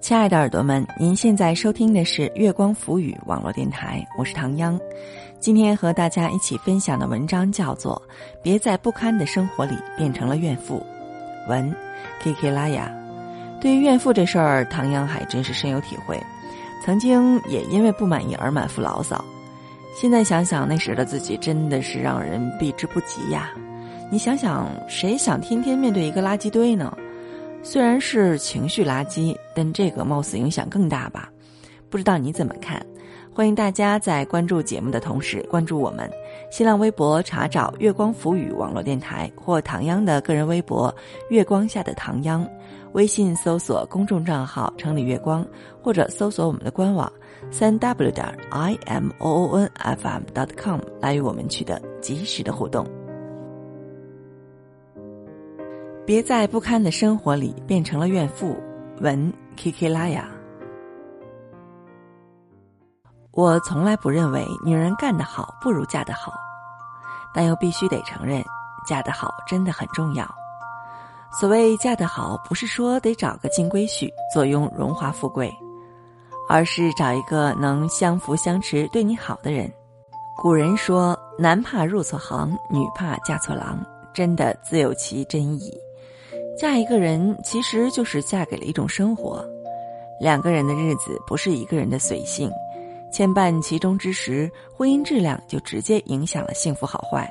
亲爱的耳朵们，您现在收听的是月光浮语网络电台，我是唐央。今天和大家一起分享的文章叫做《别在不堪的生活里变成了怨妇》，文 K K 拉雅。对于怨妇这事儿，唐央还真是深有体会，曾经也因为不满意而满腹牢骚。现在想想，那时的自己真的是让人避之不及呀。你想想，谁想天天面对一个垃圾堆呢？虽然是情绪垃圾，但这个貌似影响更大吧？不知道你怎么看？欢迎大家在关注节目的同时关注我们。新浪微博查找“月光浮语”网络电台或唐央的个人微博“月光下的唐央”，微信搜索公众账号“城里月光”或者搜索我们的官网三 w 点 i m o o n f m dot com 来与我们取得及时的互动。别在不堪的生活里变成了怨妇。文 K K 拉雅。我从来不认为女人干得好不如嫁得好，但又必须得承认，嫁得好真的很重要。所谓嫁得好，不是说得找个金龟婿坐拥荣华富贵，而是找一个能相扶相持、对你好的人。古人说：“男怕入错行，女怕嫁错郎”，真的自有其真意。嫁一个人其实就是嫁给了一种生活，两个人的日子不是一个人的随性，牵绊其中之时，婚姻质量就直接影响了幸福好坏。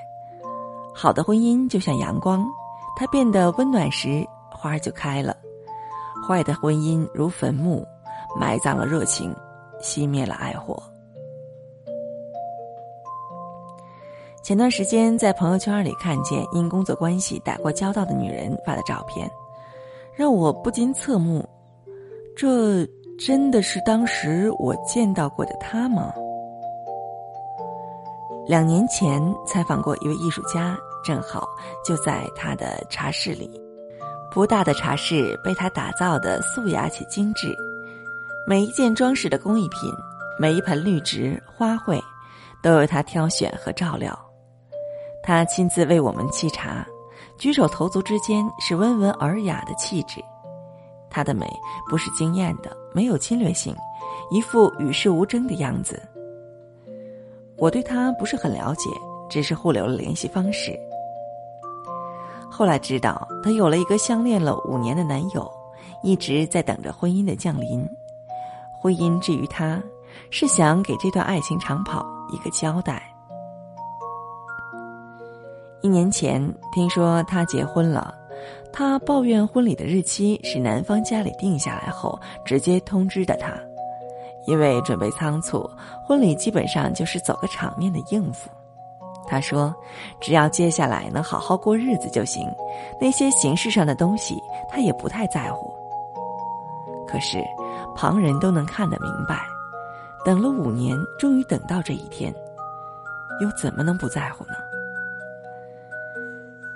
好的婚姻就像阳光，它变得温暖时，花儿就开了；坏的婚姻如坟墓，埋葬了热情，熄灭了爱火。前段时间在朋友圈里看见因工作关系打过交道的女人发的照片，让我不禁侧目：这真的是当时我见到过的她吗？两年前采访过一位艺术家，正好就在他的茶室里。不大的茶室被他打造的素雅且精致，每一件装饰的工艺品，每一盆绿植花卉，都由他挑选和照料。他亲自为我们沏茶，举手投足之间是温文尔雅的气质。她的美不是惊艳的，没有侵略性，一副与世无争的样子。我对她不是很了解，只是互留了联系方式。后来知道她有了一个相恋了五年的男友，一直在等着婚姻的降临。婚姻至于她，是想给这段爱情长跑一个交代。一年前听说他结婚了，他抱怨婚礼的日期是男方家里定下来后直接通知的他，因为准备仓促，婚礼基本上就是走个场面的应付。他说，只要接下来能好好过日子就行，那些形式上的东西他也不太在乎。可是，旁人都能看得明白，等了五年，终于等到这一天，又怎么能不在乎呢？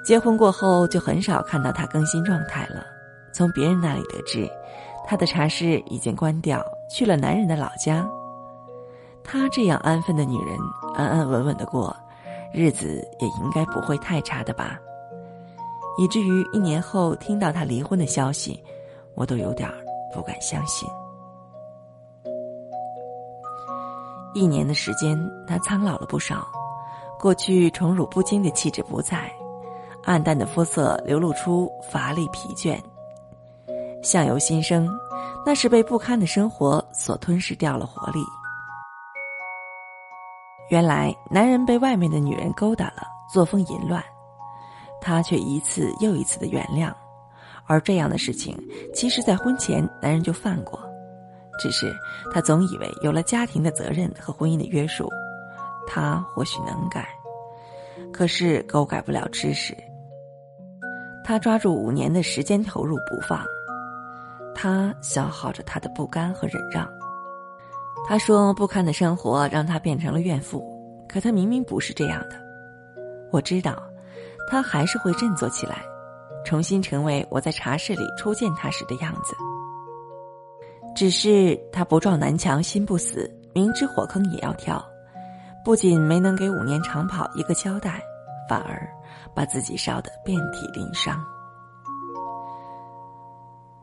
结婚过后就很少看到他更新状态了。从别人那里得知，他的茶室已经关掉，去了男人的老家。她这样安分的女人，安安稳稳的过，日子也应该不会太差的吧？以至于一年后听到他离婚的消息，我都有点不敢相信。一年的时间，他苍老了不少，过去宠辱不惊的气质不在。暗淡的肤色流露出乏力疲倦，相由心生，那是被不堪的生活所吞噬掉了活力。原来男人被外面的女人勾搭了，作风淫乱，他却一次又一次的原谅，而这样的事情，其实在婚前男人就犯过，只是他总以为有了家庭的责任和婚姻的约束，他或许能改，可是狗改不了吃屎。他抓住五年的时间投入不放，他消耗着他的不甘和忍让。他说不堪的生活让他变成了怨妇，可他明明不是这样的。我知道，他还是会振作起来，重新成为我在茶室里初见他时的样子。只是他不撞南墙心不死，明知火坑也要跳，不仅没能给五年长跑一个交代，反而。把自己烧得遍体鳞伤。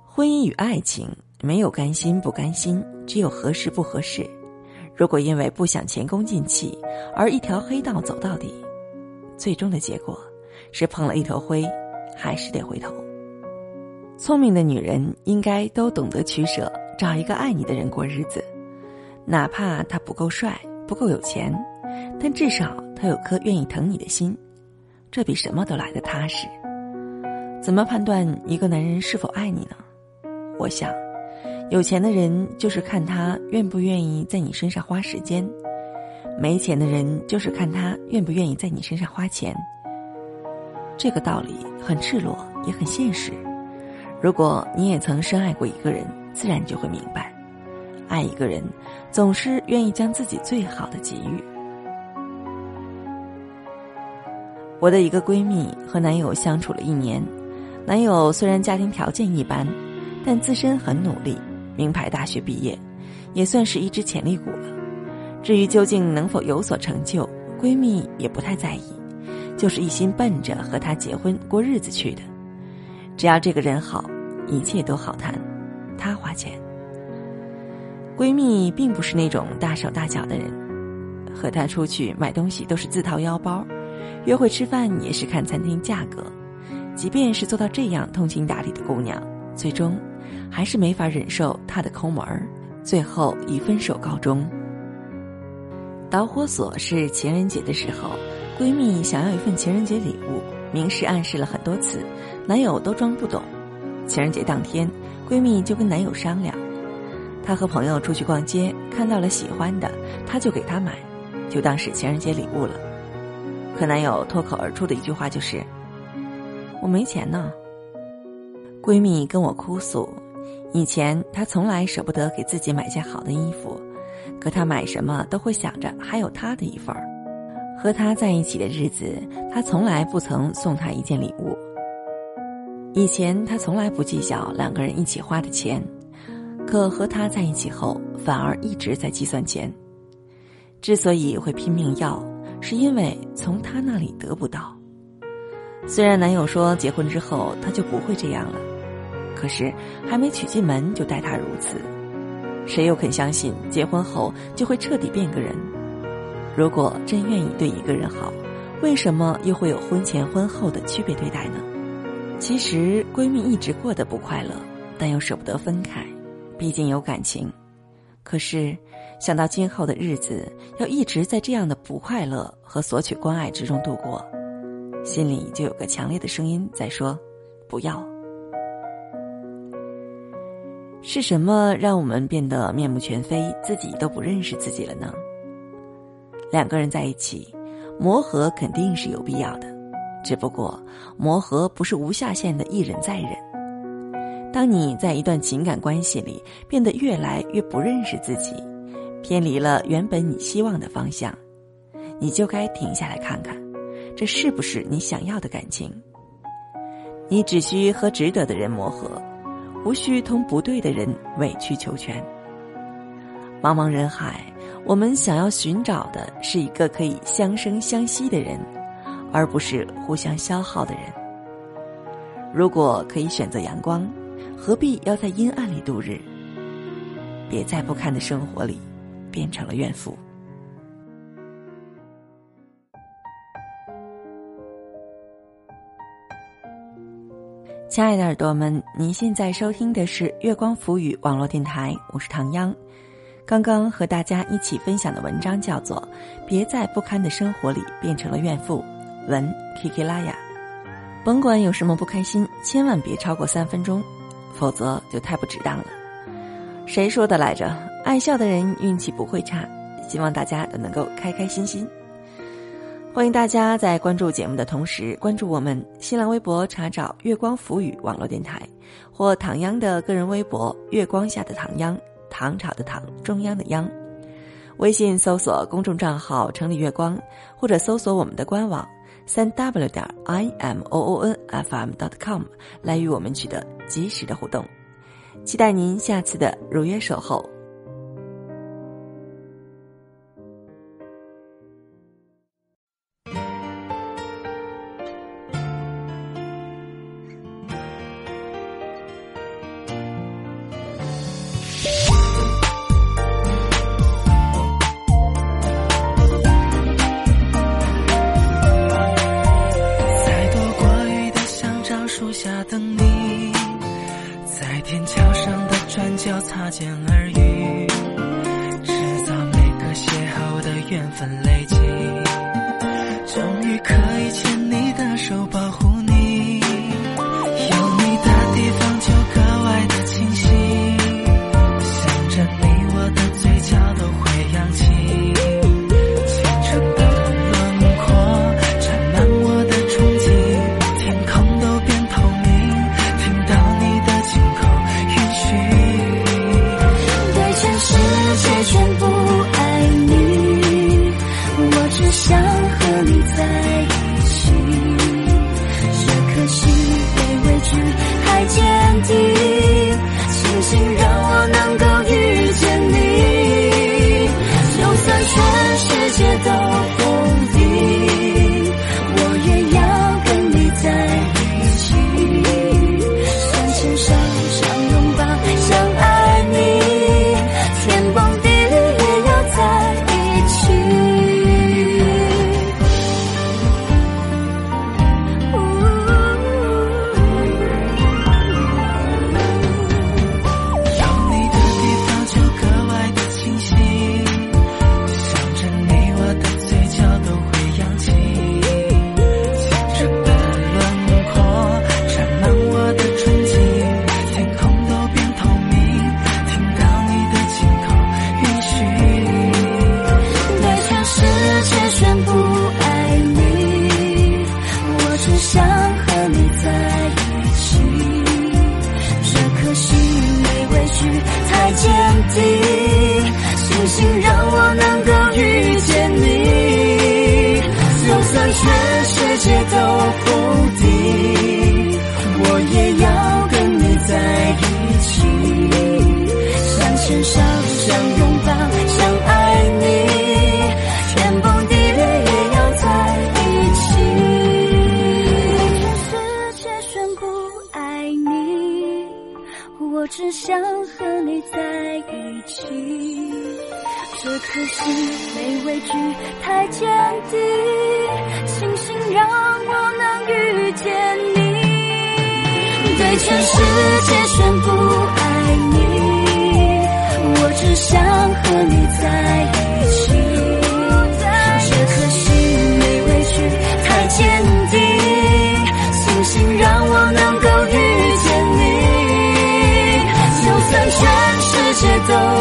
婚姻与爱情没有甘心不甘心，只有合适不合适。如果因为不想前功尽弃而一条黑道走到底，最终的结果是碰了一头灰，还是得回头。聪明的女人应该都懂得取舍，找一个爱你的人过日子，哪怕他不够帅、不够有钱，但至少他有颗愿意疼你的心，这比什么都来得踏实。怎么判断一个男人是否爱你呢？我想。有钱的人就是看他愿不愿意在你身上花时间，没钱的人就是看他愿不愿意在你身上花钱。这个道理很赤裸，也很现实。如果你也曾深爱过一个人，自然就会明白，爱一个人总是愿意将自己最好的给予。我的一个闺蜜和男友相处了一年，男友虽然家庭条件一般，但自身很努力。名牌大学毕业，也算是一只潜力股了。至于究竟能否有所成就，闺蜜也不太在意，就是一心奔着和他结婚过日子去的。只要这个人好，一切都好谈。他花钱。闺蜜并不是那种大手大脚的人，和他出去买东西都是自掏腰包，约会吃饭也是看餐厅价格。即便是做到这样通情达理的姑娘，最终。还是没法忍受他的抠门儿，最后以分手告终。导火索是情人节的时候，闺蜜想要一份情人节礼物，明示暗示了很多次，男友都装不懂。情人节当天，闺蜜就跟男友商量，她和朋友出去逛街，看到了喜欢的，她就给他买，就当是情人节礼物了。可男友脱口而出的一句话就是：“我没钱呢。”闺蜜跟我哭诉。以前她从来舍不得给自己买件好的衣服，可她买什么都会想着还有他的一份儿。和他在一起的日子，她从来不曾送他一件礼物。以前她从来不计较两个人一起花的钱，可和他在一起后，反而一直在计算钱。之所以会拼命要，是因为从他那里得不到。虽然男友说结婚之后他就不会这样了。可是还没娶进门就待他如此，谁又肯相信结婚后就会彻底变个人？如果真愿意对一个人好，为什么又会有婚前婚后的区别对待呢？其实闺蜜一直过得不快乐，但又舍不得分开，毕竟有感情。可是想到今后的日子要一直在这样的不快乐和索取关爱之中度过，心里就有个强烈的声音在说：“不要。”是什么让我们变得面目全非，自己都不认识自己了呢？两个人在一起，磨合肯定是有必要的，只不过磨合不是无下限的一忍再忍。当你在一段情感关系里变得越来越不认识自己，偏离了原本你希望的方向，你就该停下来看看，这是不是你想要的感情？你只需和值得的人磨合。无需同不对的人委曲求全。茫茫人海，我们想要寻找的是一个可以相生相惜的人，而不是互相消耗的人。如果可以选择阳光，何必要在阴暗里度日？别在不堪的生活里变成了怨妇。亲爱的耳朵们，您现在收听的是月光浮语网络电台，我是唐央。刚刚和大家一起分享的文章叫做《别在不堪的生活里变成了怨妇》，文 Kiki 拉雅。甭管有什么不开心，千万别超过三分钟，否则就太不值当了。谁说的来着？爱笑的人运气不会差。希望大家都能够开开心心。欢迎大家在关注节目的同时，关注我们新浪微博，查找“月光浮语”网络电台，或唐央的个人微博“月光下的唐央”，唐朝的唐，中央的央。微信搜索公众账号“城里月光”，或者搜索我们的官网“三 w 点 i m o o n f m dot com” 来与我们取得及时的互动。期待您下次的如约守候。北京，终于可以。在一起。这颗心没畏惧太坚定庆幸让我能遇见你。对全世界宣布爱你我只想和你在一起。door.